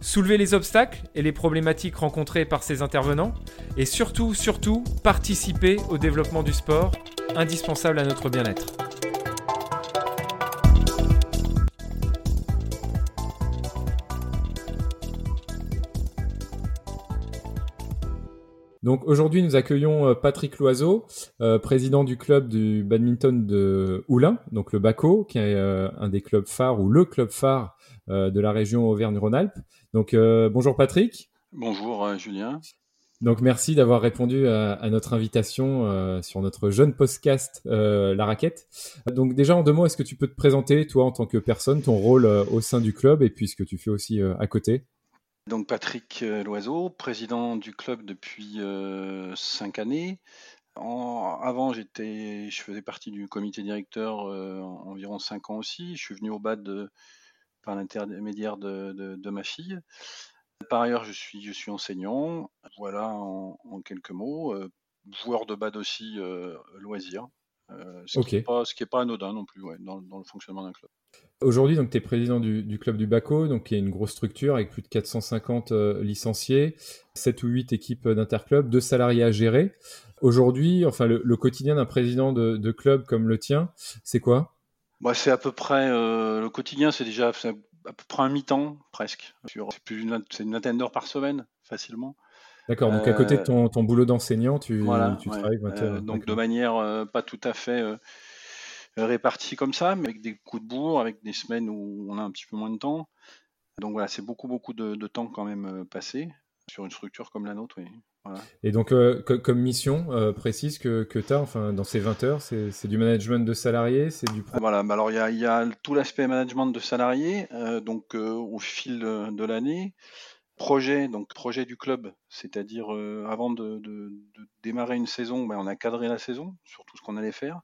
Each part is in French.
soulever les obstacles et les problématiques rencontrées par ces intervenants, et surtout, surtout, participer au développement du sport, indispensable à notre bien-être. Donc aujourd'hui, nous accueillons euh, Patrick Loiseau, euh, président du club du badminton de Oulin, donc le BACO, qui est euh, un des clubs phares ou le club phare de la région Auvergne-Rhône-Alpes. Donc bonjour Patrick. Bonjour Julien. Donc merci d'avoir répondu à, notre invitation sur notre jeune podcast La Raquette. Donc déjà en deux mots, est-ce que tu peux te présenter toi en tant que personne, ton rôle au sein du club et puis ce que tu fais aussi à côté? Donc Patrick euh, Loiseau, président du club depuis euh, cinq années. avant, j'étais, je faisais partie du comité directeur euh, environ cinq ans aussi. Je suis venu au BAD par l'intermédiaire de, ma fille. Par ailleurs, je suis, je suis enseignant. Voilà en, quelques mots. joueur de BAD aussi, loisir. ce, qui n'est pas, pas, anodin non plus dans, dans le fonctionnement d'un club. Aujourd'hui, donc, tu es président du, club du Baco, donc, qui est une grosse structure avec plus de 450 euh, licenciés, 7 ou 8 équipes d'interclub, 2 salariés à gérer. Aujourd'hui, enfin, le, quotidien d'un président de, club comme le tien, c'est quoi? Bah, C'est à peu près, euh, le quotidien, c'est déjà à peu près un mi-temps, presque. C'est plus une, une vingtaine d'heures par semaine, facilement. D'accord, donc à côté de ton, boulot d'enseignant, tu, tu travailles 20 heures. donc de manière pas tout à fait répartis comme ça, mais avec des coups de bourre, avec des semaines où on a un petit peu moins de temps. Donc voilà, c'est beaucoup, beaucoup de, temps quand même euh, passé sur une structure comme la nôtre. Oui. Et donc, euh, comme mission euh, précise que, que tu as enfin, dans ces 20 heures, c'est du management de salariés c'est du... Voilà, bah alors il y a, y a, tout l'aspect management de salariés, donc au fil de, l'année. Projet, donc projet du club, c'est-à-dire avant de, de, démarrer une saison, ben, on a cadré la saison sur tout ce qu'on allait faire.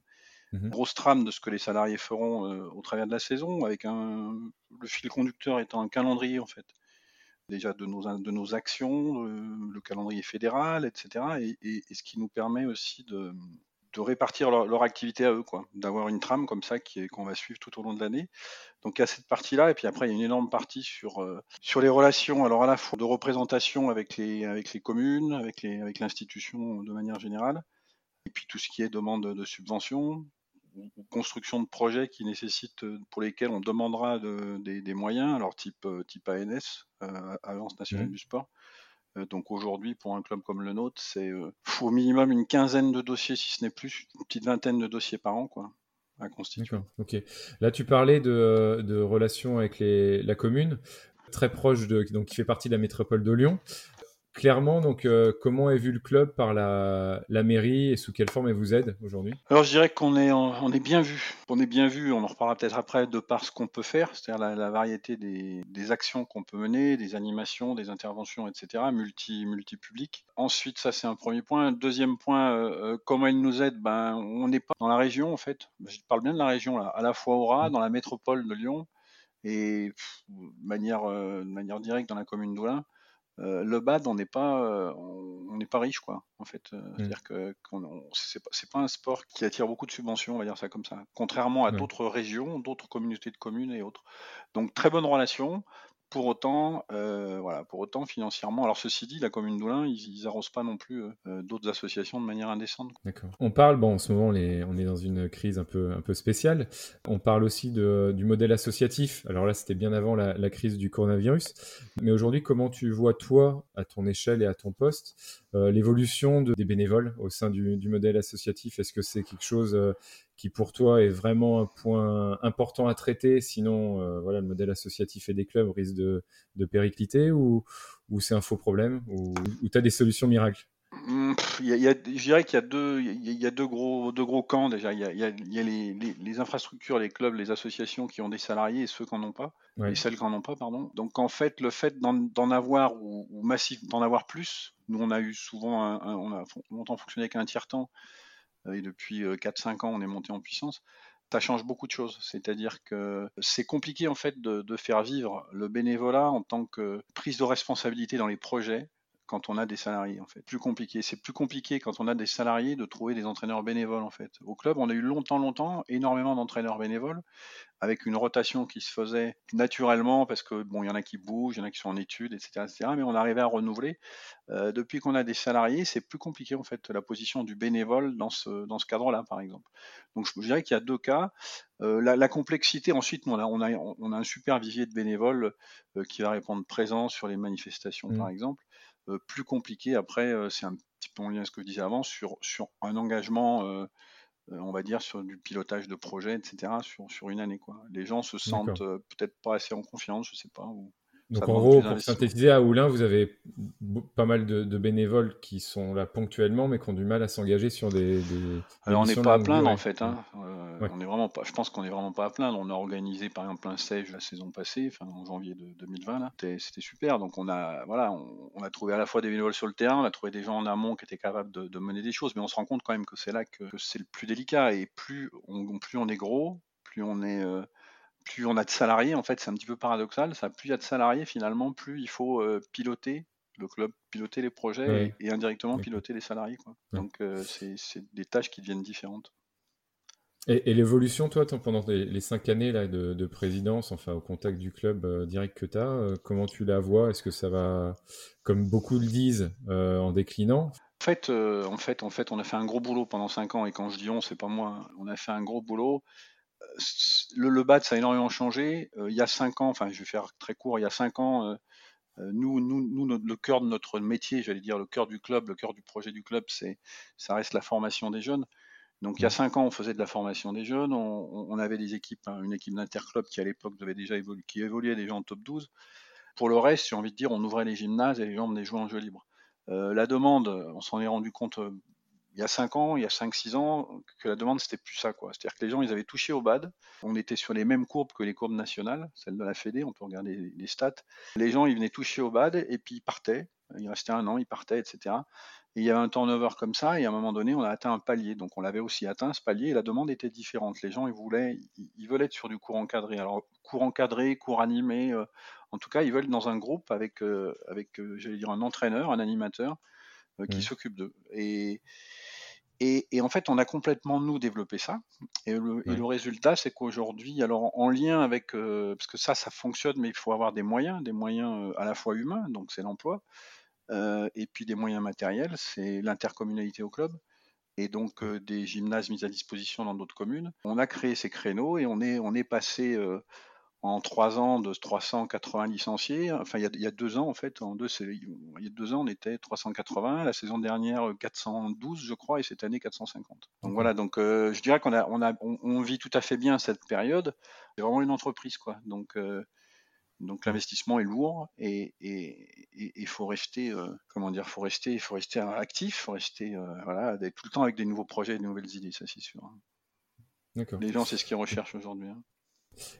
Mmh grosse trame de ce que les salariés feront euh, au travers de la saison, avec un, le fil conducteur étant un calendrier en fait. Déjà de nos, de nos actions, le calendrier fédéral, etc. Et, ce qui nous permet aussi de, de répartir leur, activité à eux, quoi, d'avoir une trame comme ça qui est, qu'on va suivre tout au long de l'année. Donc il y a cette partie-là, et puis après il y a une énorme partie sur, euh, sur les relations, alors à la fois de représentation avec les, avec les communes, avec, les, avec l'institution de manière générale, et puis tout ce qui est demande de subventions, ou construction de projets qui nécessitent, euh, pour lesquels on demandera des, moyens, alors type, euh, type ANS, euh, Agence nationale mmh. du sport. donc aujourd'hui, pour un club comme le nôtre, c'est au minimum une quinzaine de dossiers, si ce n'est plus, une petite vingtaine de dossiers par an, quoi, à constituer. Ok. Là, tu parlais de, de relations avec les, la commune, très proche de, donc qui fait partie de la métropole de Lyon clairement, donc, euh, comment est vu le club par la, mairie et sous quelle forme elle vous aide aujourd'hui? Alors, je dirais qu'on est, on est bien vu. On est bien vu, on en reparlera peut-être après, de par ce qu'on peut faire, c'est-à-dire la, variété des, actions qu'on peut mener, des animations, des interventions, etc., multi, multi-public. Ensuite, ça, c'est un premier point. Deuxième point, euh, euh, comment elle nous aide ben, On n'est pas dans la région, en fait. Je parle bien de la région, là, à la fois au Ras, mmh. dans la métropole de Lyon, et de manière, de manière directe dans la commune d'Oulin. Euh, le bad, on n'est pas, euh, on n'est pas riche, quoi. En fait, euh, mmh. c'est-à-dire que c'est pas, pas, un sport qui attire beaucoup de subventions, on va dire ça comme ça. Contrairement à d'autres régions, d'autres communautés de communes et autres. Donc très bonne relation. Pour autant, euh, voilà, pour autant financièrement. Alors ceci dit, la commune d'Oulin, ils, n'arrosent pas non plus euh, d'autres associations de manière indécente. D'accord. On parle, bon, en ce moment, on est dans une crise un peu, un peu spéciale. On parle aussi du modèle associatif. Alors là, c'était bien avant la, crise du coronavirus. Mais aujourd'hui, comment tu vois toi, à ton échelle et à ton poste, euh, l'évolution des bénévoles au sein du modèle associatif? Est-ce que c'est quelque chose qui pour toi est vraiment un point important à traiter, sinon euh, voilà, le modèle associatif et des clubs risque de, de péricliter ou, ou c'est un faux problème ou, tu as des solutions miracles? Je dirais qu'il y a deux, il y a deux gros, deux gros camps déjà. Il y a, les, infrastructures, les clubs, les associations qui ont des salariés et ceux qui n'en ont pas, et celles qui n'en ont pas, pardon. Donc en fait, le fait d'en avoir ou, massif d'en avoir plus, nous on a eu souvent, on a longtemps fonctionné avec un tiers temps et depuis 4-5 euh, ans on est monté en puissance. Ça change beaucoup de choses. C'est-à-dire que c'est compliqué en fait de faire vivre le bénévolat en tant que prise de responsabilité dans les projets quand on a des salariés en fait. Plus compliqué. C'est plus compliqué quand on a des salariés de trouver des entraîneurs bénévoles en fait. Au club, on a eu longtemps, longtemps, énormément d'entraîneurs bénévoles avec une rotation qui se faisait naturellement parce que bon, il y en a qui bougent, il y en a qui sont en études, etc., etc. Mais on arrivait à renouveler. Euh, depuis qu'on a des salariés, c'est plus compliqué en fait la position du bénévole dans ce dans ce cadre-là, par exemple. Donc je, dirais qu'il y a deux cas. Euh, la, complexité, ensuite, on a, on, a, on a un super vivier de bénévoles euh, qui va répondre présent sur les manifestations, par mmh. exemple. Euh, plus compliqué. Après, euh, c'est un petit peu en lien avec ce que je disais avant, sur, sur un engagement, euh, on va dire, sur du pilotage de projet, etc., sur, sur une année. Quoi. Les gens se sentent peut-être pas assez en confiance, je sais pas. Ou... Donc en gros, pour synthétiser, à Oulin, vous avez pas mal de, bénévoles qui sont là ponctuellement, mais qui ont du mal à s'engager sur des. Alors on n'est pas à plaindre en fait. Hein. Euh, on est vraiment pas. Je pense qu'on n'est vraiment pas à plaindre. On a organisé par exemple un stage la saison passée, enfin en janvier de 2020 là. C'était super. Donc on a voilà, on, a trouvé à la fois des bénévoles sur le terrain, on a trouvé des gens en amont qui étaient capables de, mener des choses, mais on se rend compte quand même que c'est là que, c'est le plus délicat. Et plus on, plus on est gros, plus on est euh, plus on a de salariés, en fait, c'est un petit peu paradoxal. Ça, plus il y a de salariés, finalement, plus il faut euh, piloter le club, piloter les projets et, indirectement piloter les salariés. Donc, euh, c'est des tâches qui deviennent différentes. Et, l'évolution, toi, pendant les, cinq années là, de, présidence, enfin au contact du club euh, direct que tu as, comment tu la vois? Est-ce que ça va, comme beaucoup le disent, en déclinant? En fait, en fait, en fait, on a fait un gros boulot pendant cinq ans, et quand je dis on, c'est pas moi. Hein. On a fait un gros boulot le, le BAT, ça a énormément changé. Euh, il y a cinq ans, enfin, je vais faire très court, il y a cinq ans, euh, euh, nous, le cœur de notre métier, j'allais dire le cœur du club, le cœur du projet du club, c'est, ça reste la formation des jeunes. Donc il y a mmh. cinq ans, on faisait de la formation des jeunes, on, avait des équipes, hein, une équipe d'interclub qui à l'époque devait déjà évoluer, qui évoluait déjà en top 12. Pour le reste, j'ai envie de dire, on ouvrait les gymnases et les gens venaient jouer en jeu libre. la demande, on s'en est rendu compte il y a 5 ans, il y a 5-6 ans, que la demande, c'était plus ça. quoi. C'est-à-dire que les gens, ils avaient touché au BAD. On était sur les mêmes courbes que les courbes nationales, celles de la Fédé, on peut regarder les stats. Les gens, ils venaient toucher au BAD et puis ils partaient. Il restait un an, ils partaient, etc. Et il y avait un turnover comme ça, et à un moment donné, on a atteint un palier. Donc on l'avait aussi atteint, ce palier, et la demande était différente. Les gens, ils voulaient, ils, veulent être sur du cours encadré. Alors, cours encadré, cours animé, euh, en tout cas, ils veulent dans un groupe avec, euh, avec euh, j'allais dire, un entraîneur, un animateur qui s'occupe d'eux. Et, et, en fait, on a complètement, nous, développé ça. Et le, résultat, c'est qu'aujourd'hui, alors en lien avec, euh, parce que ça, ça fonctionne, mais il faut avoir des moyens, des moyens euh, à la fois humains, donc c'est l'emploi, euh, et puis des moyens matériels, c'est l'intercommunalité au club, et donc des gymnases mis à disposition dans d'autres communes. On a créé ces créneaux et on est, on est passé en trois ans de 380 licenciés. Enfin, il y a, deux ans, en fait, en deux, il y a deux ans, on était 380. La saison dernière, 412, je crois, et cette année, 450. Donc voilà, donc euh, je dirais qu'on a, on a, on, vit tout à fait bien cette période. C'est vraiment une entreprise, quoi. Donc, euh, donc l'investissement est lourd et il faut rester, euh, comment dire, faut rester, il faut rester actif, faut rester, voilà, tout le temps avec des nouveaux projets, des nouvelles idées, ça c'est sûr. Les gens, c'est ce qu'ils recherchent aujourd'hui. Hein.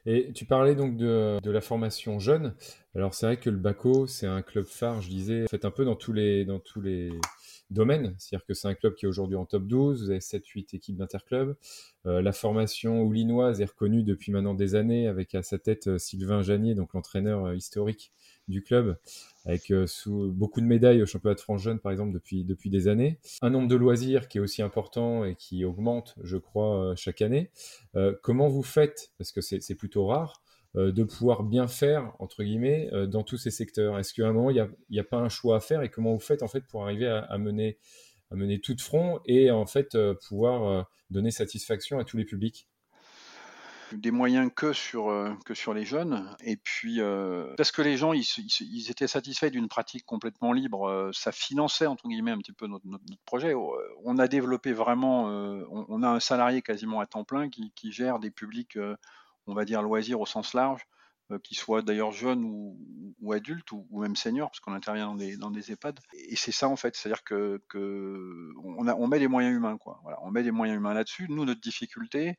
Et tu parlais donc de, de la formation jeune. Alors c'est vrai que le BACO, c'est un club phare, je disais, fait un peu dans tous les, dans tous les domaines. C'est-à-dire que c'est un club qui est aujourd'hui en top 12, vous avez 7-8 équipes d'interclub. Euh, la formation oulinoise est reconnue depuis maintenant des années avec à sa tête euh, Sylvain Janier, donc l'entraîneur euh, historique du club, avec sous, beaucoup de médailles au championnat de France jeune, par exemple, depuis, depuis des années. Un nombre de loisirs qui est aussi important et qui augmente, je crois, chaque année. comment vous faites, parce que c'est plutôt rare, de pouvoir bien faire, entre guillemets, dans tous ces secteurs? Est-ce qu'à un moment, il n'y a, a, pas un choix à faire? Et comment vous faites, en fait, pour arriver à, à mener à mener tout de front et en fait pouvoir donner satisfaction à tous les publics? Des moyens que sur, euh, que sur les jeunes. Et puis, euh, parce que les gens, ils, étaient satisfaits d'une pratique complètement libre, euh, ça finançait, entre guillemets, un petit peu notre, projet. On a développé vraiment, on, a un salarié quasiment à temps plein qui gère des publics, on va dire, loisirs au sens large, qui soient d'ailleurs jeunes ou, ou adultes ou, même seniors, parce qu'on intervient dans des, dans des EHPAD. Et c'est ça en fait, c'est-à-dire que, que on, a, on, met les moyens humains, quoi. Voilà, on met les moyens humains là-dessus. Nous, notre difficulté,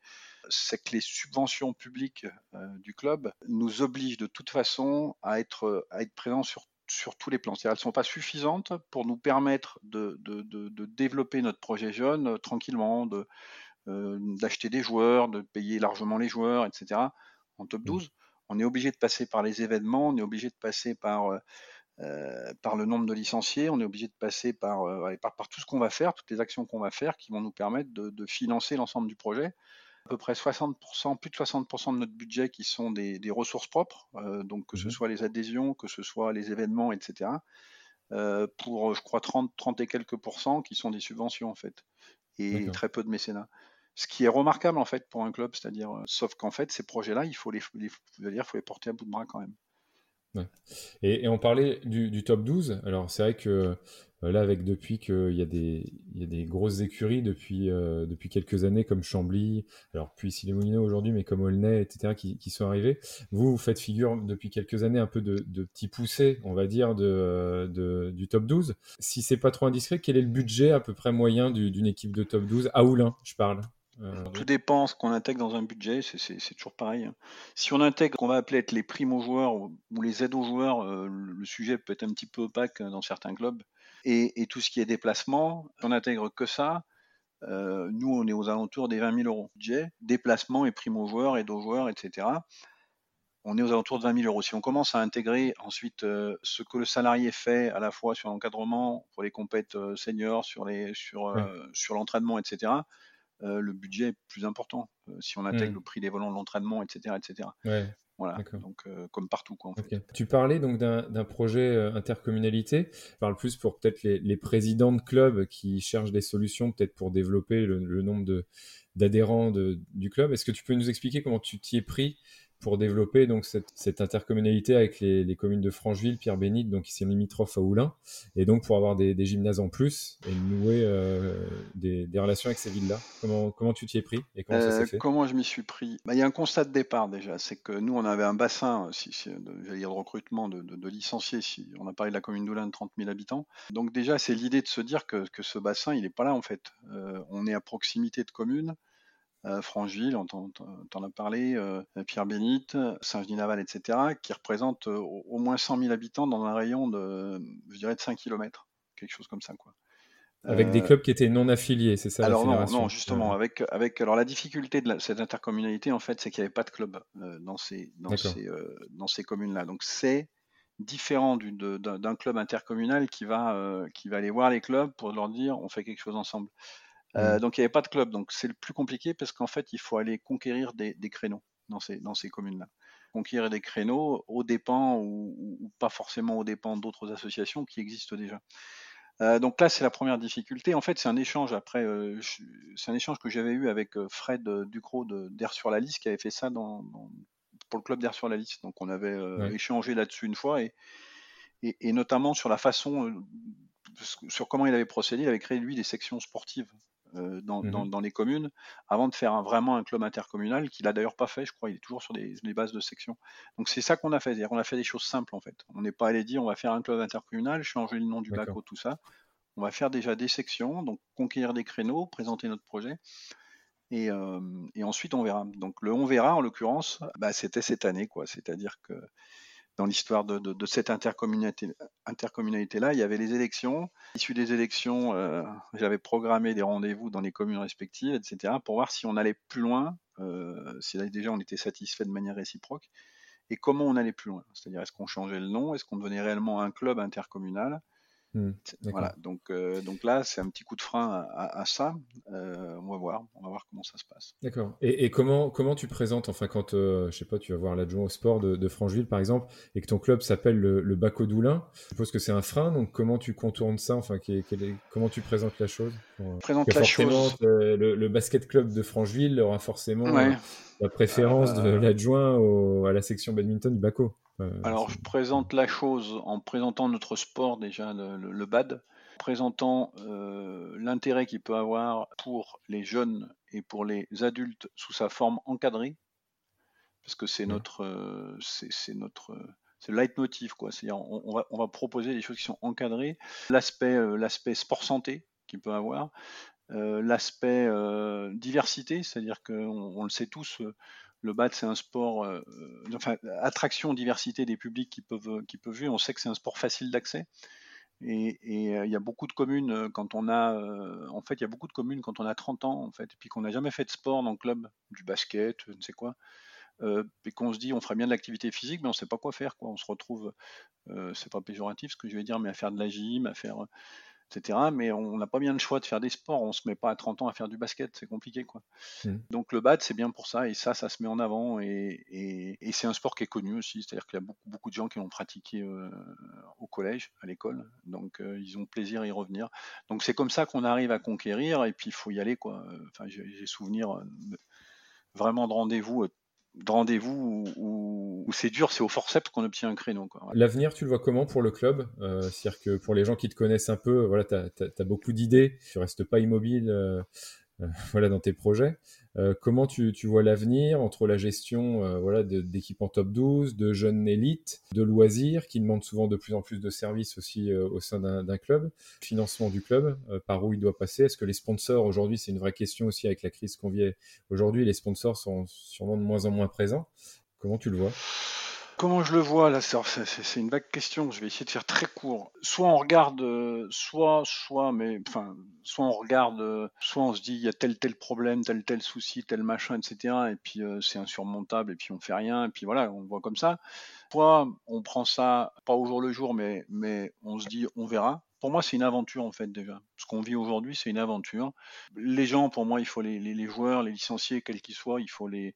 c'est que les subventions publiques euh, du club nous obligent de toute façon à être, à être présents sur sur tous les plans. C'est-à-dire elles ne sont pas suffisantes pour nous permettre de, de, de, de développer notre projet jeune euh, tranquillement, de, euh, d'acheter des joueurs, de payer largement les joueurs, etc. En top 12, mmh. On est obligé de passer par les événements, on est obligé de passer par, euh, euh, par le nombre de licenciés, on est obligé de passer par, par, par, tout ce qu'on va faire, toutes les actions qu'on va faire qui vont nous permettre de, de financer l'ensemble du projet. À peu près 60%, plus de 60% de notre budget qui sont des, des ressources propres, donc que ce mmh soit les adhésions, que ce soit les événements, etc. pour, je crois, 30, 30 et quelques pourcents qui sont des subventions en fait, et très peu de mécénat. Ce qui est remarquable en fait pour un club, c'est-à-dire, euh, sauf qu'en fait, ces projets-là, il faut les, dire, faut les porter à bout de bras quand même. Et, on parlait du, top 12. Alors c'est vrai que euh, là, avec depuis qu'il y, a des, y a des grosses écuries depuis, euh, depuis quelques années, comme Chambly, alors puis les Moulineaux aujourd'hui, mais comme Aulnay, etc., qui, sont arrivés, vous, vous faites figure depuis quelques années un peu de, de petits on va dire, de, de, du top 12. Si c'est pas trop indiscret, quel est le budget à peu près moyen d'une équipe de top 12 À Oulin, je parle. Euh, Tout dépend ce qu'on intègre dans un budget, c'est toujours pareil. Hein. Si on intègre ce qu'on va appeler être les primo-joueurs ou, les aides aux joueurs, euh, le sujet peut être un petit peu opaque dans certains clubs. Et, tout ce qui est déplacement, si on intègre que ça, euh, nous on est aux alentours des 20 000 euros budget, déplacement et primo-joueurs, aides aux joueurs, etc. On est aux alentours de 20 000 euros. Si on commence à intégrer ensuite ce que le salarié fait à la fois sur l'encadrement, pour les compètes seniors, sur les sur, sur l'entraînement, etc euh, le budget est plus important euh, si on intègre mmh. le prix des volants de l'entraînement, etc., etc. Voilà, donc euh, comme partout. Quoi, Tu parlais donc d'un projet intercommunalité. Je parle plus pour peut-être les, présidents de clubs qui cherchent des solutions, peut-être pour développer le, le nombre d'adhérents du club. Est-ce que tu peux nous expliquer comment tu t'y es pris pour développer donc cette, intercommunalité avec les, communes de Francheville, Pierre-Bénite, donc ici limitrophe à Oulin, et donc pour avoir des, gymnases en plus et nouer euh, des, relations avec ces villes-là. Comment, comment tu t'y es pris et comment ça s'est euh, fait? Comment je m'y suis pris? Bah, Il y a un constat de départ déjà, c'est que nous on avait un bassin, si, de, dire de recrutement de, licenciés, si on a parlé de la commune d'Oulin de 30 000 habitants. Donc déjà c'est l'idée de se dire que, ce bassin il n'est pas là en fait. Euh, on est à proximité de communes euh, Francheville, on t'en a parlé, euh, Pierre-Bénite, Saint-Genis-Naval, etc., qui représentent euh, au moins 100 000 habitants dans un rayon de, je dirais, de 5 km, quelque chose comme ça, quoi. Avec des clubs qui étaient non affiliés, c'est ça Alors non, non, justement, avec, avec alors la difficulté de cette intercommunalité, en fait, c'est qu'il n'y avait pas de club dans ces, dans ces, dans ces communes-là. Donc c'est différent d'un club intercommunal qui va, qui va aller voir les clubs pour leur dire on fait quelque chose ensemble. Euh, mmh. donc il n'y avait pas de club, donc c'est le plus compliqué parce qu'en fait il faut aller conquérir des, créneaux dans ces, dans ces communes-là. Conquérir des créneaux aux dépens ou, pas forcément aux dépens d'autres associations qui existent déjà. Euh, donc là c'est la première difficulté. En fait c'est un échange après, euh, c'est un échange que j'avais eu avec Fred Ducrot d'Air sur la liste qui avait fait ça dans, pour le club d'Air sur la liste. Donc on avait échangé là-dessus une fois et, et, et, notamment sur la façon, sur comment il avait procédé. Il avait créé lui des sections sportives euh, mmh dans, les communes avant de faire vraiment un club intercommunal qu'il a d'ailleurs pas fait, je crois. Il est toujours sur des, bases de sections. Donc c'est ça qu'on a fait. On a fait des choses simples en fait. On n'est pas allé dire on va faire un club intercommunal, changer le nom du bac tout ça. On va faire déjà des sections, donc conquérir des créneaux, présenter notre projet. Et, euh, ensuite on verra. Donc le on verra en l'occurrence, bah, c'était cette année quoi. C'est-à-dire que dans l'histoire de, cette intercommunalité-là, il y avait les élections. Issu des élections, euh, j'avais programmé des rendez-vous dans les communes respectives, etc., pour voir si on allait plus loin, euh, si déjà on était satisfait de manière réciproque, et comment on allait plus loin. C'est-à-dire, est-ce qu'on changeait le nom, est-ce qu'on devenait réellement un club intercommunal? Mmh, voilà, donc, euh, donc là, c'est un petit coup de frein à, ça. Euh, on va voir, on va voir comment ça se passe. D'accord. Et, comment, comment tu présentes, enfin, quand, euh, je sais pas, tu vas voir l'adjoint au sport de, de, Francheville, par exemple, et que ton club s'appelle le, le Baco Doulin, je suppose que c'est un frein, donc comment tu contournes ça, enfin, comment tu présentes la chose Présente la chose. Le, basket club de Francheville aura forcément la préférence de l'adjoint à la section badminton du Baco. Alors, je présente la chose en présentant notre sport déjà, le, BAD, présentant euh, l'intérêt qu'il peut avoir pour les jeunes et pour les adultes sous sa forme encadrée, parce que c'est notre, euh, c'est notre, c'est le leitmotiv, quoi. C'est-à-dire, on, va, on va proposer des choses qui sont encadrées. L'aspect, l'aspect sport santé qu'il peut avoir, l'aspect diversité, c'est-à-dire qu'on on le sait tous, le BAD c'est un sport, enfin attraction, diversité des publics qui peuvent qui peuvent jouer. On sait que c'est un sport facile d'accès. Et, il y a beaucoup de communes quand on a, en fait, il y a beaucoup de communes quand on a 30 ans en fait, et puis qu'on n'a jamais fait de sport dans le club, du basket, je ne sais quoi, et qu'on se dit on ferait bien de l'activité physique, mais on ne sait pas quoi faire, quoi. On se retrouve, c'est pas péjoratif ce que je vais dire, mais à faire de la gym, à faire etc. Mais on n'a pas bien le choix de faire des sports. On se met pas à 30 ans à faire du basket, c'est compliqué, quoi. Mmh. Donc le bad, c'est bien pour ça, et ça, ça se met en avant, et, c'est un sport qui est connu aussi. C'est-à-dire qu'il y a beaucoup, beaucoup de gens qui l'ont pratiqué euh, au collège, à l'école, donc euh, ils ont plaisir à y revenir. Donc c'est comme ça qu'on arrive à conquérir, et puis il faut y aller, quoi. Enfin, j'ai souvenir euh, vraiment de rendez-vous de rendez-vous où, c'est dur, c'est au forceps qu'on obtient un créneau. L'avenir, tu le vois comment pour le club? Euh, C'est-à-dire que pour les gens qui te connaissent un peu, voilà, tu as, beaucoup d'idées, tu restes pas immobile. Euh, voilà, dans tes projets. Euh, comment tu, vois l'avenir entre la gestion euh, voilà, d'équipes en top 12, de jeunes élites, de loisirs qui demandent souvent de plus en plus de services aussi au sein d'un club, financement du club, par où il doit passer? Est-ce que les sponsors, aujourd'hui, c'est une vraie question aussi avec la crise qu'on vit aujourd'hui, les sponsors sont sûrement de moins en moins présents. Comment tu le vois? Comment je le vois là C'est une vague question. Je vais essayer de faire très court. Soit on regarde, euh, soit, soit, mais enfin, soit on regarde, euh, soit on se dit il y a tel tel problème, tel tel souci, tel machin, etc. Et puis euh, c'est insurmontable et puis on fait rien et puis voilà, on voit comme ça. Soit on prend ça pas au jour le jour, mais mais on se dit on verra. Pour moi, c'est une aventure en fait déjà. Ce qu'on vit aujourd'hui, c'est une aventure. Les gens, pour moi, il faut les, les joueurs, les licenciés, quels qu'ils soient, il faut les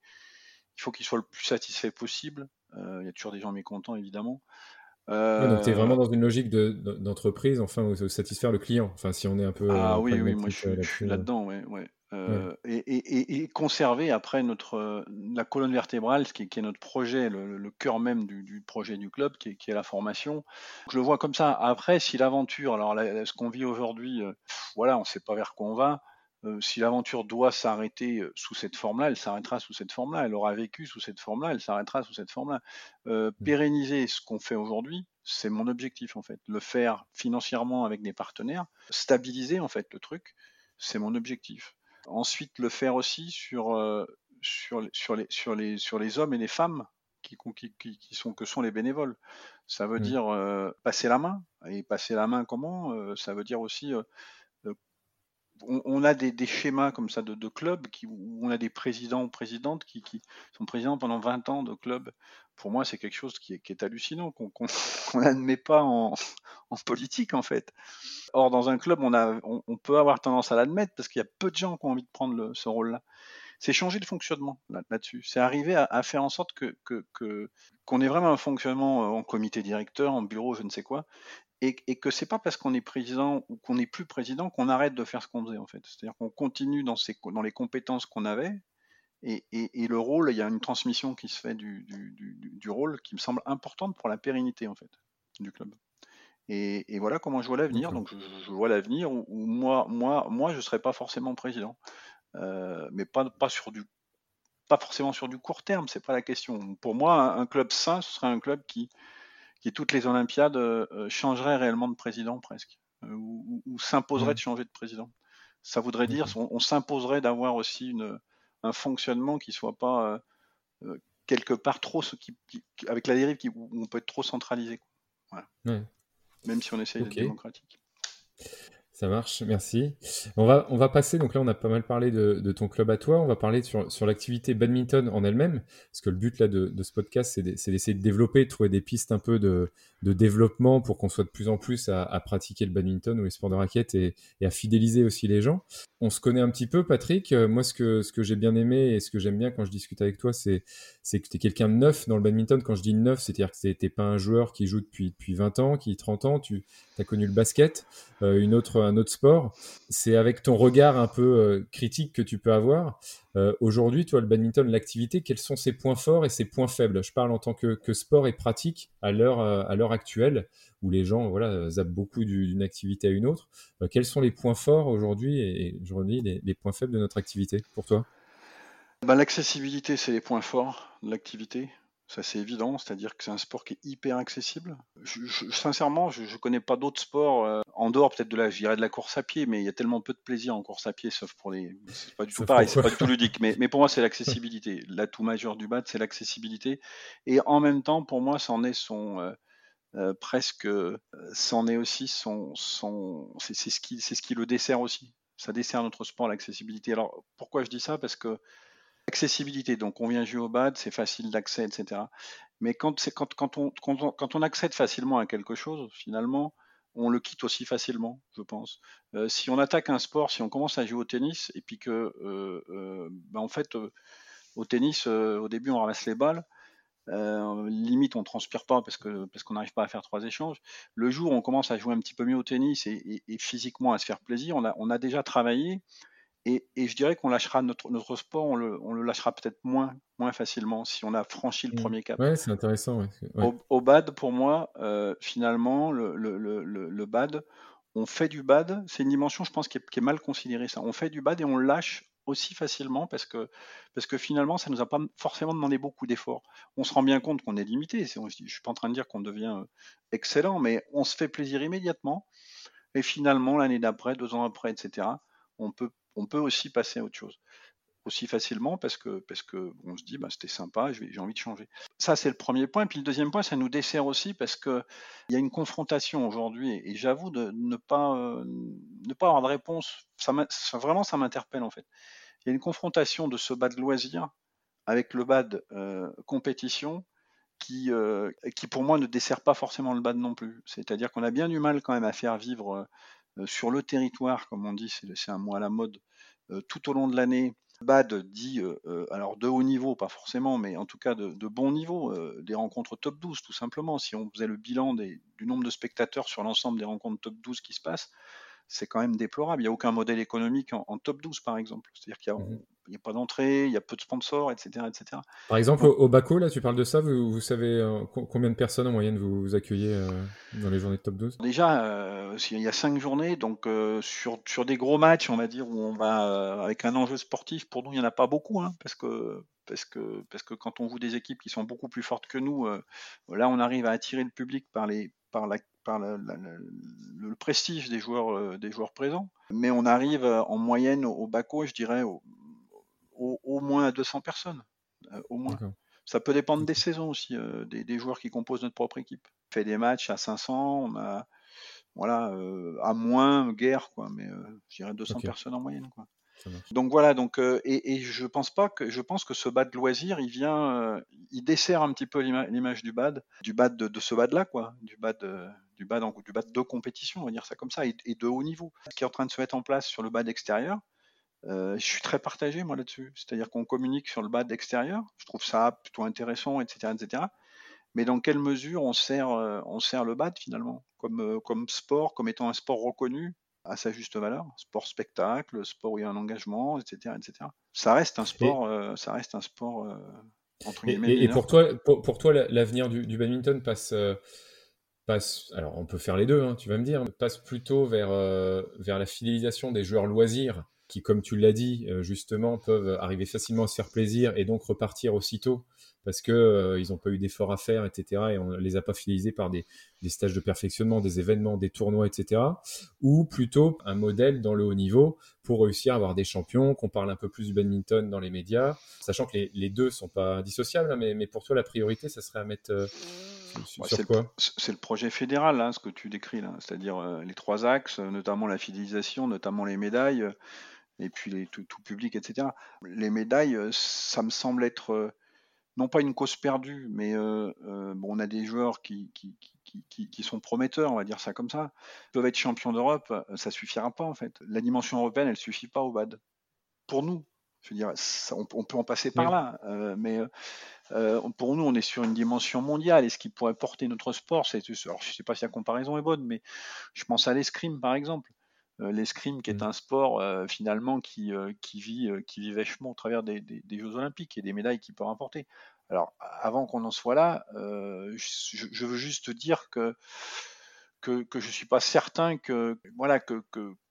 il faut qu'ils soient le plus satisfaits possible. Euh, il y a toujours des gens mécontents, évidemment. donc tu es vraiment dans une logique d'entreprise, enfin, où satisfaire le client. Enfin, si on est un peu. Ah oui, oui, moi je, suis là-dedans, ouais, ouais. Euh, et, conserver après notre la colonne vertébrale, ce qui, est notre projet, le, cœur même du, projet du club, qui est, la formation. Je le vois comme ça. Après, si l'aventure, alors ce qu'on vit aujourd'hui, voilà, on ne sait pas vers quoi on va. Euh, si l'aventure doit s'arrêter euh, sous cette forme-là, elle s'arrêtera sous cette forme-là. Elle aura vécu sous cette forme-là, elle s'arrêtera sous cette forme-là. Euh, mmh. pérenniser ce qu'on fait aujourd'hui, c'est mon objectif en fait. Le faire financièrement avec des partenaires, stabiliser en fait le truc, c'est mon objectif. Ensuite, le faire aussi sur, sur, sur, les, sur, les, sur les hommes et les femmes qui, qui, qui, sont, que sont les bénévoles. Ça veut mmh. dire passer la main. Et passer la main comment? Ça veut dire aussi on, a des, schémas comme ça de, clubs qui, où on a des présidents ou présidentes qui, sont présidents pendant 20 ans de clubs. Pour moi, c'est quelque chose qui est, hallucinant, qu'on n'admet pas en, politique en fait. Or, dans un club, on, peut avoir tendance à l'admettre parce qu'il y a peu de gens qui ont envie de prendre ce rôle-là. C'est changer le fonctionnement là-dessus. c'est arriver à, faire en sorte que qu'on ait vraiment un fonctionnement en comité directeur, en bureau, je ne sais quoi, et, et que c'est pas parce qu'on est président ou qu'on n'est plus président qu'on arrête de faire ce qu'on faisait en fait. C'est-à-dire qu'on continue dans, dans les compétences qu'on avait et, et, le rôle, il y a une transmission qui se fait du, du, rôle qui me semble importante pour la pérennité en fait du club. Et, voilà comment je vois l'avenir. Donc je, vois l'avenir où, moi, moi, moi, je serais pas forcément président, euh, mais pas, pas sur du pas forcément sur du court terme, c'est pas la question. Pour moi, un club sain, ce serait un club qui, qui toutes les Olympiades euh, euh, changerait réellement de président presque, euh, ou, s'imposerait de changer de président. Ça voudrait dire, on, s'imposerait d'avoir aussi une, un fonctionnement qui soit pas quelque part trop, qui, avec la dérive qui, où on peut être trop centralisé. Même si on essaye d'être démocratique. Ça marche, merci. On va, on va passer, donc là on a pas mal parlé de, ton club à toi, on va parler sur, sur l'activité badminton en elle-même, parce que le but là de, ce podcast c'est d'essayer de, développer, de trouver des pistes un peu de, développement pour qu'on soit de plus en plus à, pratiquer le badminton ou les sports de raquette et, et, à fidéliser aussi les gens. On se connaît un petit peu Patrick, euh, moi ce que, ce que j'ai bien aimé et ce que j'aime bien quand je discute avec toi c'est que tu es quelqu'un de neuf dans le badminton, quand je dis neuf c'est-à-dire que tu pas un joueur qui joue depuis, depuis 20 ans, qui 30 ans, tu as connu le basket, euh, une autre un autre sport. C'est avec ton regard un peu euh, critique que tu peux avoir. Euh, aujourd'hui, toi, le badminton, l'activité, quels sont ses points forts et ses points faibles? Je parle en tant que, sport et pratique à l'heure euh, actuelle, où les gens voilà zappent beaucoup d'une activité à une autre. quels sont les points forts aujourd'hui et, aujourd'hui les, les, points faibles de notre activité pour toi? Ben, L'accessibilité, c'est les points forts de l'activité. Ça, c'est évident, c'est-à-dire que c'est un sport qui est hyper accessible. sincèrement, je ne connais pas d'autres sports, euh, en dehors peut-être de la, de la course à pied, mais il y a tellement peu de plaisir en course à pied, sauf pour les. C'est pas du tout pareil, c'est pas du tout ludique. Mais, mais pour moi, c'est l'accessibilité. L'atout majeur du BAD, c'est l'accessibilité. Et en même temps, pour moi, c'en est son. Euh, euh, presque, c'en est aussi son. son c'est ce, qui, ce qui le dessert aussi. Ça dessert notre sport, l'accessibilité. Alors, pourquoi je dis ça? Parce que Accessibilité, donc on vient jouer au BAD, c'est facile d'accès, etc. Mais quand, quand, quand, on, quand, on, accède facilement à quelque chose, finalement, on le quitte aussi facilement, je pense. Euh, si on attaque un sport, si on commence à jouer au tennis, et puis que, euh, euh, ben, en fait, au tennis, au début, on ramasse les balles, limite, on transpire pas parce que parce qu'on n'arrive pas à faire trois échanges. Le jour où on commence à jouer un petit peu mieux au tennis et, physiquement à se faire plaisir, on a, on a déjà travaillé et, je dirais qu'on lâchera notre, notre sport, on le, on le lâchera peut-être moins, moins facilement si on a franchi le mmh. premier cap. Ouais, c'est intéressant. Au, bad, pour moi, euh, finalement, le, le, le, le, bad, on fait du bad, c'est une dimension, je pense, qui est, qui est, mal considérée. Ça. On fait du bad et on lâche aussi facilement parce que, parce que finalement, ça ne nous a pas forcément demandé beaucoup d'efforts. On se rend bien compte qu'on est limité. Je ne suis pas en train de dire qu'on devient euh, excellent, mais on se fait plaisir immédiatement. Et finalement, l'année d'après, deux ans après, etc., on peut on peut aussi passer à autre chose aussi facilement parce que parce que on se dit bah, c'était sympa, j'ai envie de changer. Ça c'est le premier point. Puis le deuxième point, ça nous dessert aussi parce que il y a une confrontation aujourd'hui et, j'avoue de ne pas euh, ne pas avoir de réponse. Ça, vraiment ça m'interpelle en fait. Il y a une confrontation de ce bas de loisir avec le bas de euh, compétition qui, euh, qui pour moi ne dessert pas forcément le bad non plus. C'est-à-dire qu'on a bien du mal quand même à faire vivre sur le territoire, comme on dit, c'est un mot à la mode, tout au long de l'année. BAD dit, alors de haut niveau, pas forcément, mais en tout cas de, bon niveau, des rencontres top 12, tout simplement. Si on faisait le bilan du nombre de spectateurs sur l'ensemble des rencontres top 12 qui se passent, c'est quand même déplorable. Il n'y a aucun modèle économique en, top 12, par exemple. C'est-à-dire qu'il y a, mmh n'y a pas d'entrée, il y a peu de sponsors, etc. etc. Par exemple, au, Baco, là, tu parles de ça, vous, savez euh, combien de personnes en moyenne vous, accueillez euh, dans les journées de top 12 Déjà, euh, il y a cinq journées, donc sur, sur des gros matchs, on va dire, où on va avec un enjeu sportif, pour nous, il n'y en a pas beaucoup, hein, parce que parce que, parce que quand on joue des équipes qui sont beaucoup plus fortes que nous, là on arrive à attirer le public par, les, par, la, par le prestige des joueurs, des joueurs présents. Mais on arrive en moyenne au, Baco, je dirais, au, au, moins à 200 personnes. Euh, au moins. Ça peut dépendre des saisons aussi, euh, des, joueurs qui composent notre propre équipe. On fait des matchs à 500, on a, voilà, euh, à moins guerre, quoi, mais je dirais 200 personnes en moyenne. Quoi. Donc voilà, donc et, je pense pas que je pense que ce bad loisir, il vient, il dessert un petit peu l'image du bad, du bad de, ce bad là quoi, du bad du bad du bad de compétition, on va dire ça comme ça, et, et, de haut niveau. Ce qui est en train de se mettre en place sur le bad extérieur, euh, je suis très partagé moi là-dessus. C'est-à-dire qu'on communique sur le bad extérieur. Je trouve ça plutôt intéressant, etc., etc. Mais dans quelle mesure on sert, euh, on sert le bad finalement? Comme, euh, comme sport, comme étant un sport reconnu à sa juste valeur, sport spectacle, sport où il y a un engagement, etc., etc. Ça reste un sport, ça reste un sport entre guillemets. Et, pour toi, pour, toi, l'avenir du, badminton passe. Passe, alors on peut faire les deux, hein, tu vas me dire, passe plutôt vers, vers la fidélisation des joueurs loisirs qui, comme tu l'as dit, euh, justement, peuvent arriver facilement à se faire plaisir et donc repartir aussitôt parce que euh, ils n'ont pas eu d'efforts à faire, etc. Et on les a pas fidélisés par des, des, stages de perfectionnement, des événements, des tournois, etc. Ou plutôt un modèle dans le haut niveau pour réussir à avoir des champions, qu'on parle un peu plus du badminton dans les médias, sachant que les, les deux sont pas dissociables, hein, mais, mais, pour toi la priorité, ça serait à mettre euh, sur, quoi C'est le projet fédéral, hein, ce que tu décris là, c'est-à-dire les trois axes, notamment la fidélisation, notamment les médailles et puis les, tout, public, etc. Les médailles, euh, ça me semble être euh, non pas une cause perdue, mais euh, bon, on a des joueurs qui, qui, qui, qui, sont prometteurs, on va dire ça comme ça. Ils peuvent être champions d'Europe, ça suffira pas en fait. La dimension européenne, elle suffit pas au BAD. Pour nous, je veux dire, on, peut en passer par là, mais pour nous, on est sur une dimension mondiale. Et ce qui pourrait porter notre sport, c'est, alors je sais pas si la comparaison est bonne, mais je pense à l'escrime par exemple. Euh, l'escrime qui est mmh. un sport euh, finalement qui, euh, qui, vit, qui vit vachement au travers des, Jeux Olympiques et des médailles qu'il peut remporter. Alors, avant qu'on en soit là, je, veux juste dire que, que, je ne suis pas certain que, voilà, que,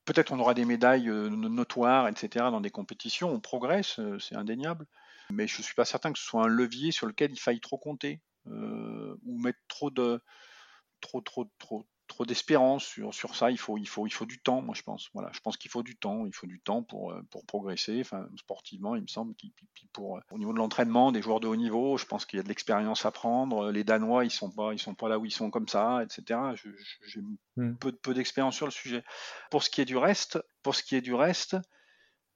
peut-être on aura des médailles notoires, etc., dans des compétitions, on progresse, c'est indéniable. Mais je ne suis pas certain que ce soit un levier sur lequel il faille trop compter ou mettre trop de trop trop trop trop d'espérance sur, sur ça. Il faut, il, faut, il faut du temps, moi je pense. Voilà, je pense qu'il faut du temps. Il faut du temps pour, euh, pour progresser. Enfin, sportivement, il me semble. Qu pour, euh, au niveau de l'entraînement, des joueurs de haut niveau, je pense qu'il y a de l'expérience à prendre. Les Danois, ils sont pas, ils sont pas là où ils sont comme ça, etc. J'ai hmm. peu, peu d'expérience sur le sujet. Pour ce qui est du reste, pour ce qui est du reste,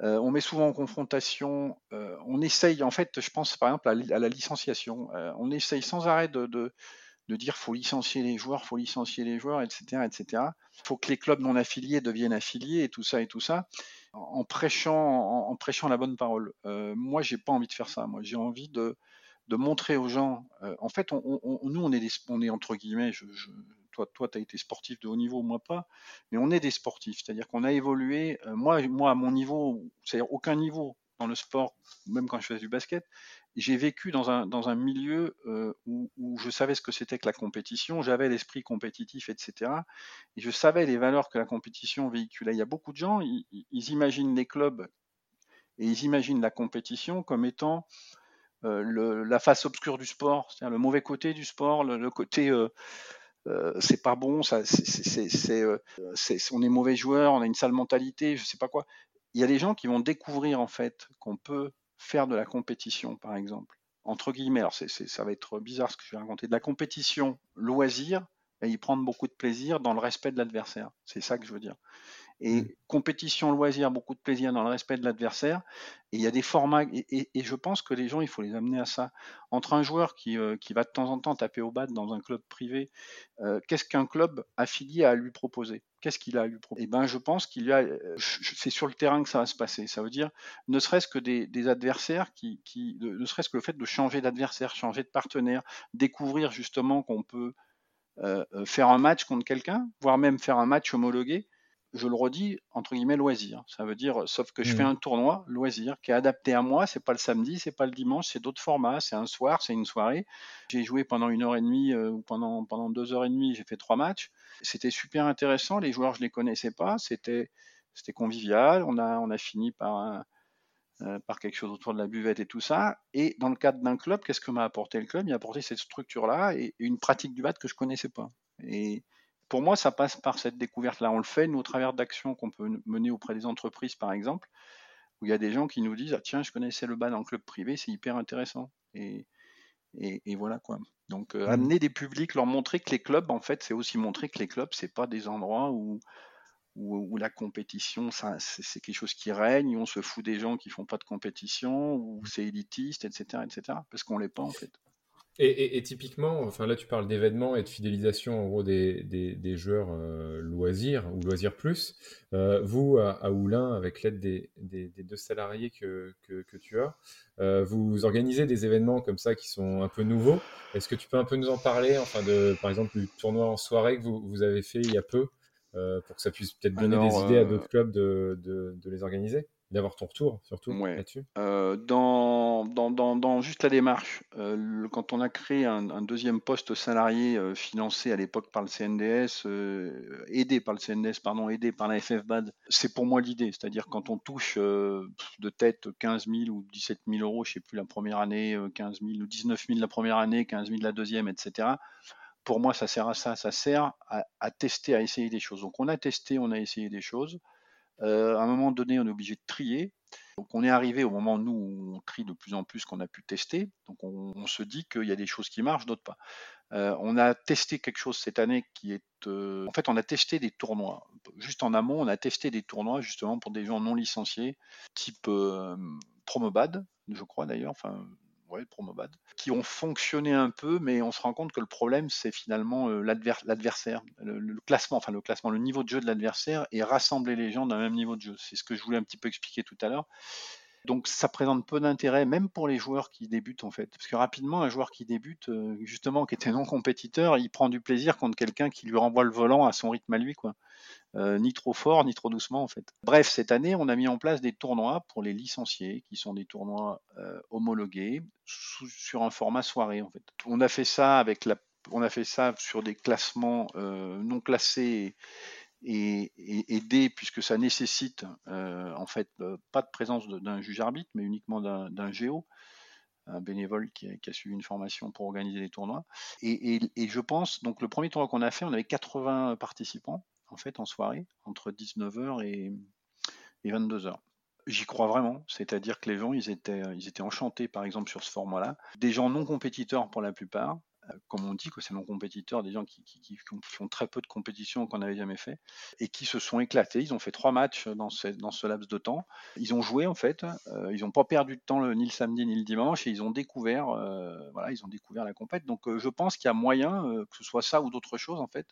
euh, on met souvent en confrontation, on essaye, en fait, je pense par exemple à, la licenciation, on essaye sans arrêt de, de, de dire faut licencier les joueurs, faut licencier les joueurs, etc., etc. Faut que les clubs non affiliés deviennent affiliés et tout ça et tout ça, en prêchant, en, prêchant la bonne parole. Euh, moi, j'ai pas envie de faire ça. Moi, j'ai envie de, de montrer aux gens. Euh, en fait, on, nous, on est, des, on est entre guillemets. Toi, toi, tu as été sportif de haut niveau, moi pas, mais on est des sportifs. C'est-à-dire qu'on a évolué. Euh, moi, moi, à mon niveau, c'est-à-dire aucun niveau dans le sport, même quand je faisais du basket, j'ai vécu dans un, dans un milieu euh, où, je savais ce que c'était que la compétition, j'avais l'esprit compétitif, etc. Et je savais les valeurs que la compétition véhiculait. Il y a beaucoup de gens, ils, imaginent les clubs et ils imaginent la compétition comme étant euh, la face obscure du sport, c'est-à-dire le mauvais côté du sport, le, côté euh, c'est pas bon, ça, c'est, on est mauvais joueur, on a une sale mentalité, je sais pas quoi. Il y a des gens qui vont découvrir en fait qu'on peut faire de la compétition, par exemple, entre guillemets, alors ça va être bizarre ce que je vais raconter, de la compétition loisir, et y prendre beaucoup de plaisir dans le respect de l'adversaire. C'est ça que je veux dire. Et mmh. compétition, loisir, beaucoup de plaisir dans le respect de l'adversaire. Et il y a des formats, et, je pense que les gens, il faut les amener à ça. Entre un joueur qui, euh, qui va de temps en temps taper au bat dans un club privé, euh, qu'est-ce qu'un club affilié a à lui proposer? Qu'est-ce qu'il a proposer Eh ben, je pense qu'il y a, euh, c'est sur le terrain que ça va se passer. Ça veut dire, ne serait-ce que des, adversaires qui, qui, ne serait-ce que le fait de changer d'adversaire, changer de partenaire, découvrir justement qu'on peut faire un match contre quelqu'un, voire même faire un match homologué, je le redis, entre guillemets, loisir. Ça veut dire, sauf que je fais mmh. un tournoi, loisir, qui est adapté à moi. C'est pas le samedi, c'est pas le dimanche, c'est d'autres formats. C'est un soir, c'est une soirée. J'ai joué pendant une heure et demie euh, ou pendant, pendant deux heures et demie, j'ai fait trois matchs. C'était super intéressant. Les joueurs, je les connaissais pas. C'était, c'était convivial. On a, on a fini par, euh, par quelque chose autour de la buvette et tout ça. Et dans le cadre d'un club, qu'est-ce que m'a apporté le club? Il m'a apporté cette structure-là et, une pratique du bat que je connaissais pas. Et, pour moi, ça passe par cette découverte-là. On le fait, nous, au travers d'actions qu'on peut mener auprès des entreprises, par exemple, où il y a des gens qui nous disent ah, Tiens, je connaissais le ban en club privé, c'est hyper intéressant. Et, et, voilà quoi. Donc, euh, mmh. amener des publics, leur montrer que les clubs, en fait, c'est aussi montrer que les clubs, c'est pas des endroits où, où, la compétition, c'est quelque chose qui règne, où on se fout des gens qui font pas de compétition, où c'est élitiste, etc., etc. Parce qu'on l'est pas, en fait. Et, typiquement, enfin là tu parles d'événements et de fidélisation en gros des, des, joueurs euh, loisirs ou loisirs plus. Euh, vous, à, à, Oulin, avec l'aide des, des, deux salariés que, que, que tu as, euh, vous organisez des événements comme ça qui sont un peu nouveaux. Est-ce que tu peux un peu nous en parler, enfin de, par exemple du tournoi en soirée que vous, vous avez fait il y a peu, pour que ça puisse peut-être donner des idées à d'autres clubs de, de, de les organiser? D'avoir ton retour surtout là-dessus euh, dans, dans, dans, juste la démarche, euh, quand on a créé un, deuxième poste salarié euh, financé à l'époque par le CNDS, aidé par le CNDS, pardon, aidé par la FFBAD, c'est pour moi l'idée. C'est-à-dire quand on touche de tête 15 000 ou 17 000 euros, je sais plus, la première année, 15 000 ou 19 000 la première année, 15 000 la deuxième, etc. Pour moi, ça sert à ça, ça sert à, à tester, à essayer des choses. Donc on a testé, on a essayé des choses. Euh, à un moment donné, on est obligé de trier. Donc on est arrivé au moment nous où on trie de plus en plus qu'on a pu tester. Donc on, se dit qu'il y a des choses qui marchent, d'autres pas. Euh, on a testé quelque chose cette année qui est, euh, en fait, on a testé des tournois. Juste en amont, on a testé des tournois justement pour des gens non licenciés, type Promobad, je crois d'ailleurs. Enfin, Qui ont fonctionné un peu, mais on se rend compte que le problème, c'est finalement euh, l'adversaire, le, classement, enfin le classement, le niveau de jeu de l'adversaire et rassembler les gens d'un même niveau de jeu. C'est ce que je voulais un petit peu expliquer tout à l'heure. Donc ça présente peu d'intérêt, même pour les joueurs qui débutent en fait. Parce que rapidement, un joueur qui débute, euh, justement, qui était non compétiteur, il prend du plaisir contre quelqu'un qui lui renvoie le volant à son rythme à lui. quoi. Euh, ni trop fort, ni trop doucement en fait. Bref, cette année, on a mis en place des tournois pour les licenciés, qui sont des tournois euh, homologués sur un format soirée en fait. On a fait ça avec la, on a fait ça sur des classements euh, non classés et, aidés puisque ça nécessite en fait pas de présence d'un juge arbitre, mais uniquement d'un géo. un bénévole qui a, suivi une formation pour organiser les tournois. Et, je pense, donc le premier tournoi qu'on a fait, on avait 80 participants en fait en soirée, entre 19h et, 22h. J'y crois vraiment, c'est-à-dire que les gens, ils étaient, enchantés, par exemple, sur ce format-là. Des gens non compétiteurs pour la plupart, euh, comme on dit, que c'est non compétiteurs, des gens qui, font très peu de compétitions qu'on n'avait jamais fait, et qui se sont éclatés. Ils ont fait trois matchs dans ce, laps de temps. Ils ont joué en fait. Euh, ils n'ont pas perdu de temps ni le samedi ni le dimanche, et ils ont découvert, euh, voilà, ils ont découvert la compète. Donc je pense qu'il y a moyen, que ce soit ça ou d'autres choses en fait.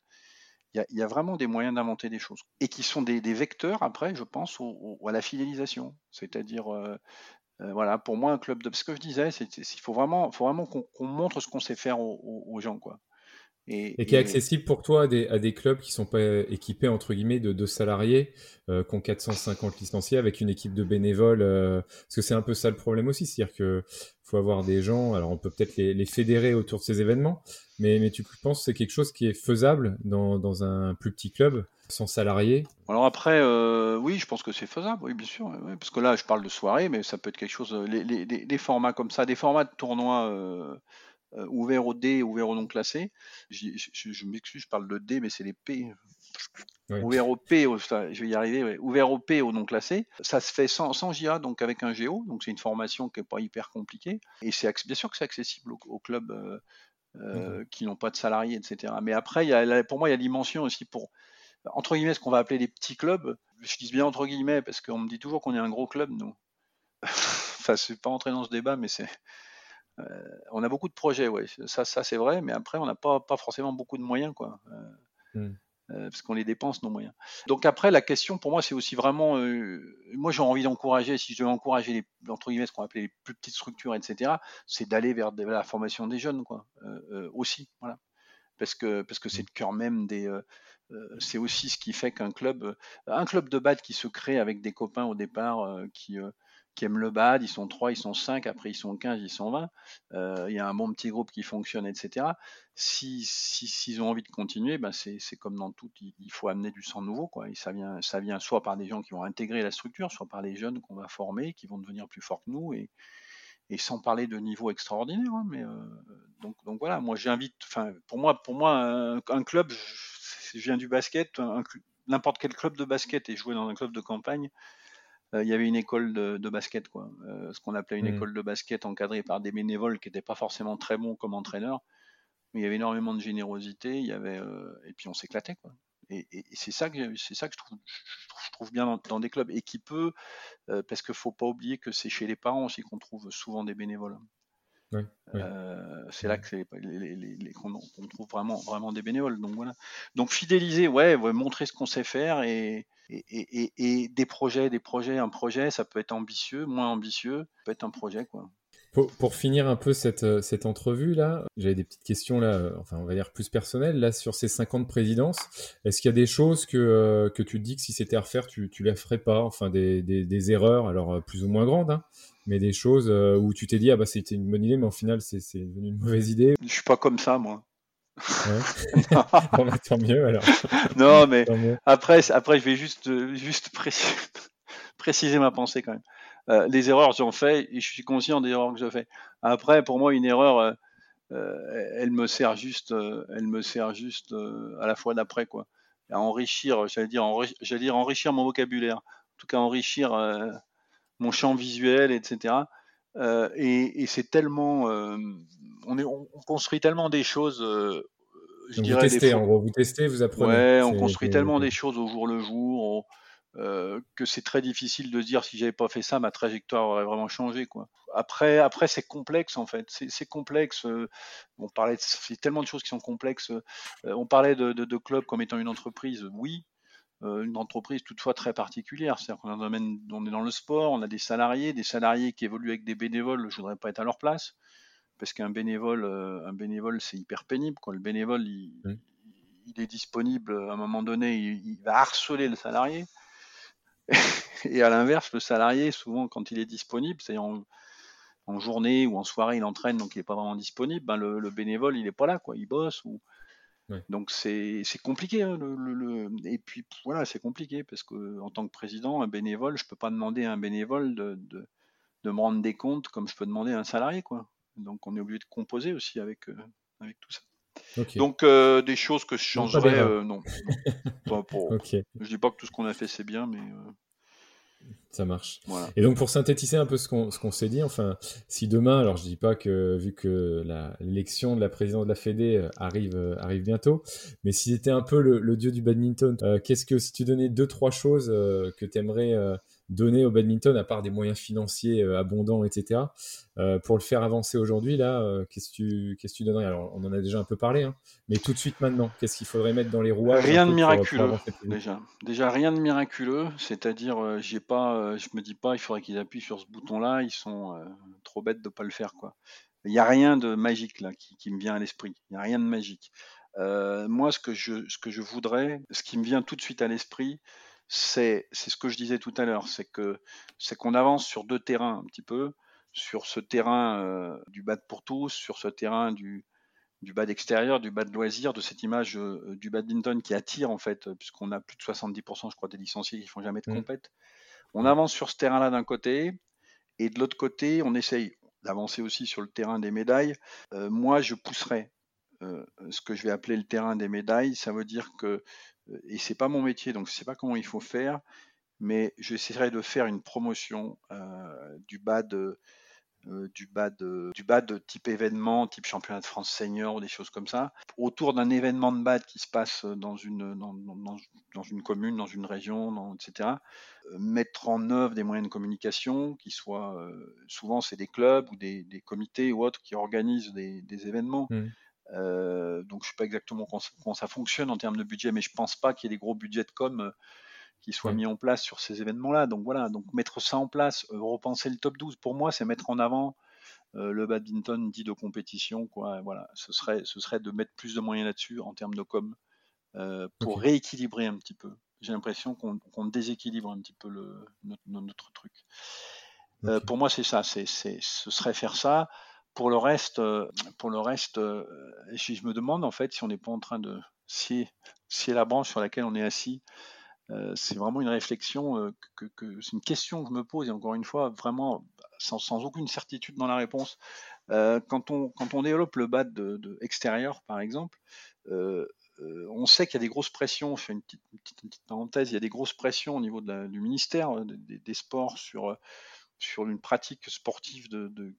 Il y, a, vraiment des moyens d'inventer des choses et qui sont des, vecteurs après, je pense, à la fidélisation. C'est-à-dire, euh, voilà, pour moi, un club de. Ce que je disais, c'est qu'il faut vraiment, faut vraiment qu'on montre ce qu'on sait faire aux, gens. Quoi. Et, qui est accessible pour toi à des, clubs qui sont pas équipés entre guillemets de, deux salariés, euh, qui ont 450 licenciés avec une équipe de bénévoles. Euh, parce que c'est un peu ça le problème aussi, c'est-à-dire que faut avoir des gens. Alors on peut peut-être les, fédérer autour de ces événements, mais, mais tu penses que c'est quelque chose qui est faisable dans, dans un plus petit club sans salariés? Alors après, euh, oui, je pense que c'est faisable, oui, bien sûr. parce que là, je parle de soirée, mais ça peut être quelque chose. Les, les, des formats comme ça, des formats de tournois euh, euh, ouverts au D, ouverts au non classé. Je, m'excuse, je parle de D, mais c'est les P. Ouvert au P, je vais y arriver, ouvert au P au non classé, ça se fait sans, sans JA, donc avec un Géo, donc c'est une formation qui n'est pas hyper compliquée, et c'est bien sûr que c'est accessible aux, clubs qui n'ont pas de salariés, etc. Mais après, il y a, pour moi, il y a dimension aussi pour, entre guillemets, ce qu'on va appeler les petits clubs. Je dis bien entre guillemets parce qu'on me dit toujours qu'on est un gros club, nous. enfin, c'est pas entrer dans ce débat, mais c'est. Euh, on a beaucoup de projets, ouais. Ça, ça c'est vrai, mais après, on n'a pas, pas forcément beaucoup de moyens, quoi. Euh, hmm. euh, parce qu'on les dépense, nos moyens. Donc après, la question pour moi, c'est aussi vraiment, moi j'ai envie d'encourager, si je devais encourager les, entre guillemets, ce qu'on appelait les plus petites structures, etc., c'est d'aller vers, la formation des jeunes, quoi, aussi, voilà. Parce que parce que c'est hmm. le cœur même des, euh, c'est aussi ce qui fait qu'un club, un club de bad qui se crée avec des copains au départ euh, qui, qui aiment le bad, ils sont 3, ils sont 5, après ils sont 15, ils sont 20, il y a un bon petit groupe qui fonctionne, etc. S'ils si, s'ils ont envie de continuer, ben c'est comme dans tout, il, faut amener du sang nouveau. Quoi. Ça, vient, ça vient soit par des gens qui vont intégrer la structure, soit par les jeunes qu'on va former, qui vont devenir plus forts que nous. Et, et sans parler de niveau extraordinaire. Hein, mais donc, donc voilà, moi j'invite, pour moi, pour moi un, club, je viens du basket, n'importe quel club de basket et joué dans un club de campagne, euh, il y avait une école de, basket, quoi. Euh, ce qu'on appelait une mmh. école de basket encadrée par des bénévoles qui n'étaient pas forcément très bons comme entraîneurs, mais il y avait énormément de générosité, il y avait, euh, et puis on s'éclatait, quoi. Et, c'est ça que c'est ça que je trouve, je trouve bien dans, des clubs et qui peut, parce qu'il faut pas oublier que c'est chez les parents aussi qu'on trouve souvent des bénévoles. Euh, c'est là que les, qu'on, trouve vraiment, vraiment des bénévoles. Donc voilà. Donc fidéliser, ouais, montrer ce qu'on sait faire et, et, des projets, des projets, un projet, ça peut être ambitieux, moins ambitieux, ça peut être un projet quoi. Pour, finir un peu cette, euh, cette entrevue là, j'avais des petites questions là, euh, enfin on va dire plus personnelles là sur ces 50 présidences. Est-ce qu'il y a des choses que, que tu te dis que si c'était à refaire, tu, tu les ferais pas, enfin des, des, erreurs, alors plus ou moins grandes, hein, mais des choses euh, où tu t'es dit ah bah c'était une bonne idée mais au final c'est devenu une mauvaise idée Je suis pas comme ça moi. Ouais. Bah, tant mieux alors. Non mais après après je vais juste juste préciser, ma pensée quand même. Euh, les erreurs j'en fais et je suis conscient des erreurs que je fais. Après pour moi une erreur euh, elle me sert juste elle me sert juste à la fois d'après quoi. À enrichir j'allais dire j'allais dire enrichir mon vocabulaire. En tout cas enrichir mon champ visuel, etc. Euh, et, c'est tellement, euh, on, est, on, construit tellement des choses. Euh, je dirais, vous testez, en gros, vous testez, vous apprenez. Ouais, on construit tellement des choses au jour le jour que c'est très difficile de dire si j'avais pas fait ça, ma trajectoire aurait vraiment changé, quoi. Après, après c'est complexe en fait. C'est complexe. on parlait, de, tellement de choses qui sont complexes. on parlait de, de, de club comme étant une entreprise. Oui, une entreprise toutefois très particulière. C'est-à-dire qu'on on est dans le sport, on a des salariés, des salariés qui évoluent avec des bénévoles. Je voudrais pas être à leur place parce qu'un bénévole, euh, un bénévole, c'est hyper pénible. Quand le bénévole, il, est disponible à un moment donné, il, va harceler le salarié. Et à l'inverse, le salarié, souvent, quand il est disponible, c'est en, en, journée ou en soirée, il entraîne, donc il n'est pas vraiment disponible. Ben le, le, bénévole, il n'est pas là, quoi. Il bosse ou donc c'est compliqué. Hein, le, Et puis voilà, c'est compliqué parce que en tant que président, un bénévole, je peux pas demander à un bénévole de, de me rendre des comptes comme je peux demander à un salarié. Quoi. Donc on est obligé de composer aussi avec, avec tout ça. Donc des choses que je changerais, non. non. Je dis pas que tout ce qu'on a fait c'est bien, mais ça marche. Et donc pour synthétiser un peu ce qu'on s'est dit, enfin, si demain, alors je dis pas que vu que l'élection de la présidente de la Fédé euh, arrive euh, arrive bientôt, mais si c'était un peu le, dieu du badminton, euh, qu'est-ce que si tu donnais deux trois choses que tu aimerais donner au badminton, à part des moyens financiers euh, abondants, etc., euh, pour le faire avancer aujourd'hui, là, euh, qu'est-ce que tu, qu'est-ce tu donnerais? Alors, on en a déjà un peu parlé, hein, mais tout de suite maintenant, qu'est-ce qu'il faudrait mettre dans les rouages Rien de miraculeux, déjà. Déjà, rien de miraculeux, c'est-à-dire, j'ai pas, je me dis pas, il faudrait qu'ils appuient sur ce bouton-là, ils sont trop bêtes de pas le faire, quoi. Il n'y a rien de magique là qui, qui me vient à l'esprit. Il n'y a rien de magique. moi, ce que, je, ce que je voudrais, ce qui me vient tout de suite à l'esprit, c'est ce que je disais tout à l'heure, c'est que c'est qu'on avance sur deux terrains un petit peu, sur ce terrain euh, du bas pour tous, sur ce terrain du, du bas extérieur, du bas de loisir, de cette image euh, du badminton qui attire en fait, puisqu'on a plus de 70% je crois des licenciés qui font jamais de mmh. compète. On avance sur ce terrain-là d'un côté, et de l'autre côté, on essaye d'avancer aussi sur le terrain des médailles. Euh, moi, je pousserais ce que je vais appeler le terrain des médailles. Ça veut dire que et c'est pas mon métier, donc je sais pas comment il faut faire, mais j'essaierai de faire une promotion euh, du bas de euh, du bas du bas de type événement, type championnat de France senior ou des choses comme ça, autour d'un événement de bad qui se passe dans une commune, dans une région, etc. Euh, mettre en œuvre des moyens de communication qui soient souvent c'est des clubs ou des, comités ou autres qui organisent des, des événements. Mmh. Euh, donc je ne sais pas exactement comment, ça fonctionne en termes de budget, mais je ne pense pas qu'il y ait des gros budgets de com euh, qui soient mis en place sur ces événements-là. Donc voilà, donc mettre ça en place, euh, repenser le top 12, pour moi, c'est mettre en avant le badminton dit de compétition. Quoi. Voilà, ce serait, ce serait de mettre plus de moyens là-dessus en termes de com pour rééquilibrer un petit peu. J'ai l'impression qu'on déséquilibre un petit peu le, notre, truc. pour moi, c'est ça. C'est, ce serait faire ça. Pour le reste, euh, pour le reste, euh, si je me demande en fait si on n'est pas en train de si si la branche sur laquelle on est assis, euh, c'est vraiment une réflexion que, c'est une question que je me pose et encore une fois vraiment sans, sans aucune certitude dans la réponse. quand on quand on développe le bas de, extérieur par exemple, on sait qu'il y a des grosses pressions, je fais une petite, parenthèse, il y a des grosses pressions au niveau de du ministère des sports sur sur une pratique sportive de,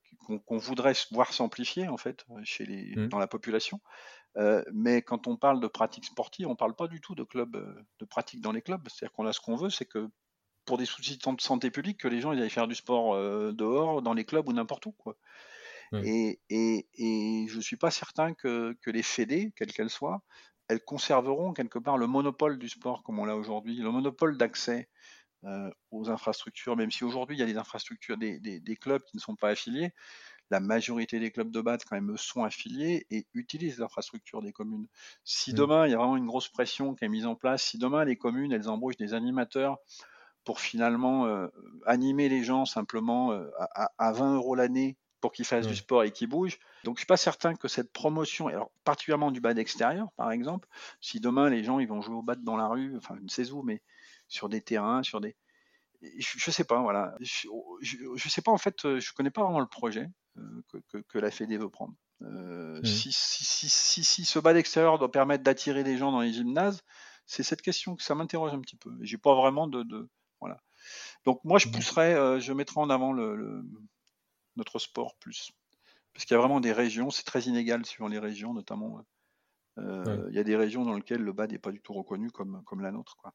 qu'on voudrait voir s'amplifier en fait chez les, mmh. dans la population. Euh, mais quand on parle de pratique sportive, on ne parle pas du tout de club, euh, de pratique dans les clubs. C'est-à-dire qu'on a ce qu'on veut, c'est que pour des soucis de santé publique, que les gens ils aillent faire du sport euh, dehors, dans les clubs ou n'importe où. Quoi. Et, et, et, je ne suis pas certain que, que les fédés, quelles qu'elles soient, elles conserveront quelque part le monopole du sport comme on l'a aujourd'hui, le monopole d'accès euh, aux infrastructures, même si aujourd'hui il y a des infrastructures, des, clubs qui ne sont pas affiliés, la majorité des clubs de base quand même sont affiliés et utilisent les infrastructures des communes. Si mmh. demain il y a vraiment une grosse pression qui est mise en place, si demain les communes elles embauchent des animateurs pour finalement euh, animer les gens simplement euh, à, 20 euros l'année pour qu'ils fassent du sport et qu'ils bougent. Donc je suis pas certain que cette promotion, alors particulièrement du bad extérieur par exemple, si demain les gens ils vont jouer au bad dans la rue, enfin je ne sais où, mais sur des terrains, sur des. Je, ne sais pas, voilà. Je, je, sais pas en fait, euh, je connais pas vraiment le projet euh, que, que, la Fédé veut prendre. Euh, mmh. si, si, si, si, ce bas d'extérieur doit permettre d'attirer des gens dans les gymnases, c'est cette question que ça m'interroge un petit peu. J'ai pas vraiment de, de, voilà. Donc moi je mmh. pousserais, je mettrais en avant le, notre sport plus, parce qu'il y a vraiment des régions, c'est très inégal suivant les régions, notamment. Il y a des régions dans lesquelles le bas n'est pas du tout reconnu comme, comme la nôtre, quoi.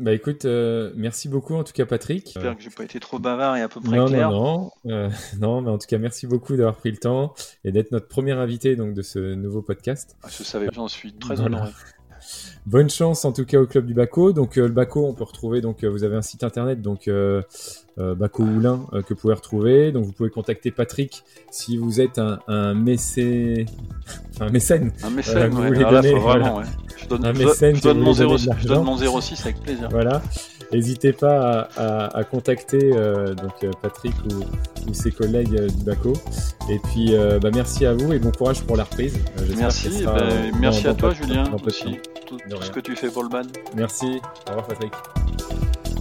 Bah écoute, euh, merci beaucoup en tout cas Patrick. J'espère que j'ai pas été trop bavard et à peu près non, clair. Non, non, euh, non, mais en tout cas merci beaucoup d'avoir pris le temps et d'être notre premier invité donc de ce nouveau podcast. Ah, je savais, j'en suis très honoré. Bonne chance en tout cas au club du Baco. Donc euh, le Baco, on peut retrouver donc vous avez un site internet donc euh, Baco Oulin euh, que vous pouvez retrouver. Donc vous pouvez contacter Patrick si vous êtes un, un mécé... un mécène. Un mécène, euh, ouais. là, faut vraiment, ouais. Je donne, un mécène je, donne mon 06, je donne mon 06 avec plaisir. Voilà. N'hésitez pas à, à, à contacter euh, donc Patrick ou, ou, ses collègues du Baco. Et puis bah, merci à vous et bon courage pour la reprise. merci, bah, merci à toi Julien aussi, tout, tout ce que tu fais pour le ban. Merci, au revoir Patrick.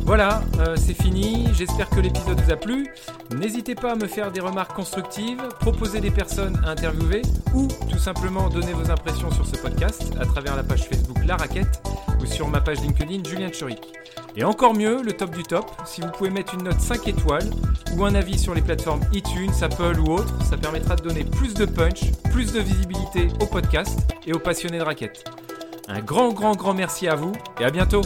Voilà, euh, c'est fini. J'espère que l'épisode vous a plu. N'hésitez pas à me faire des remarques constructives, proposer des personnes à interviewer ou tout simplement donner vos impressions sur ce podcast à travers la page Facebook La Raquette ou sur ma page LinkedIn Julien Choric. Et encore mieux, le top du top, si vous pouvez mettre une note 5 étoiles ou un avis sur les plateformes iTunes, Apple ou autres, ça permettra de donner plus de punch, plus de visibilité au podcast et aux passionnés de raquettes. Un grand, grand, grand merci à vous et à bientôt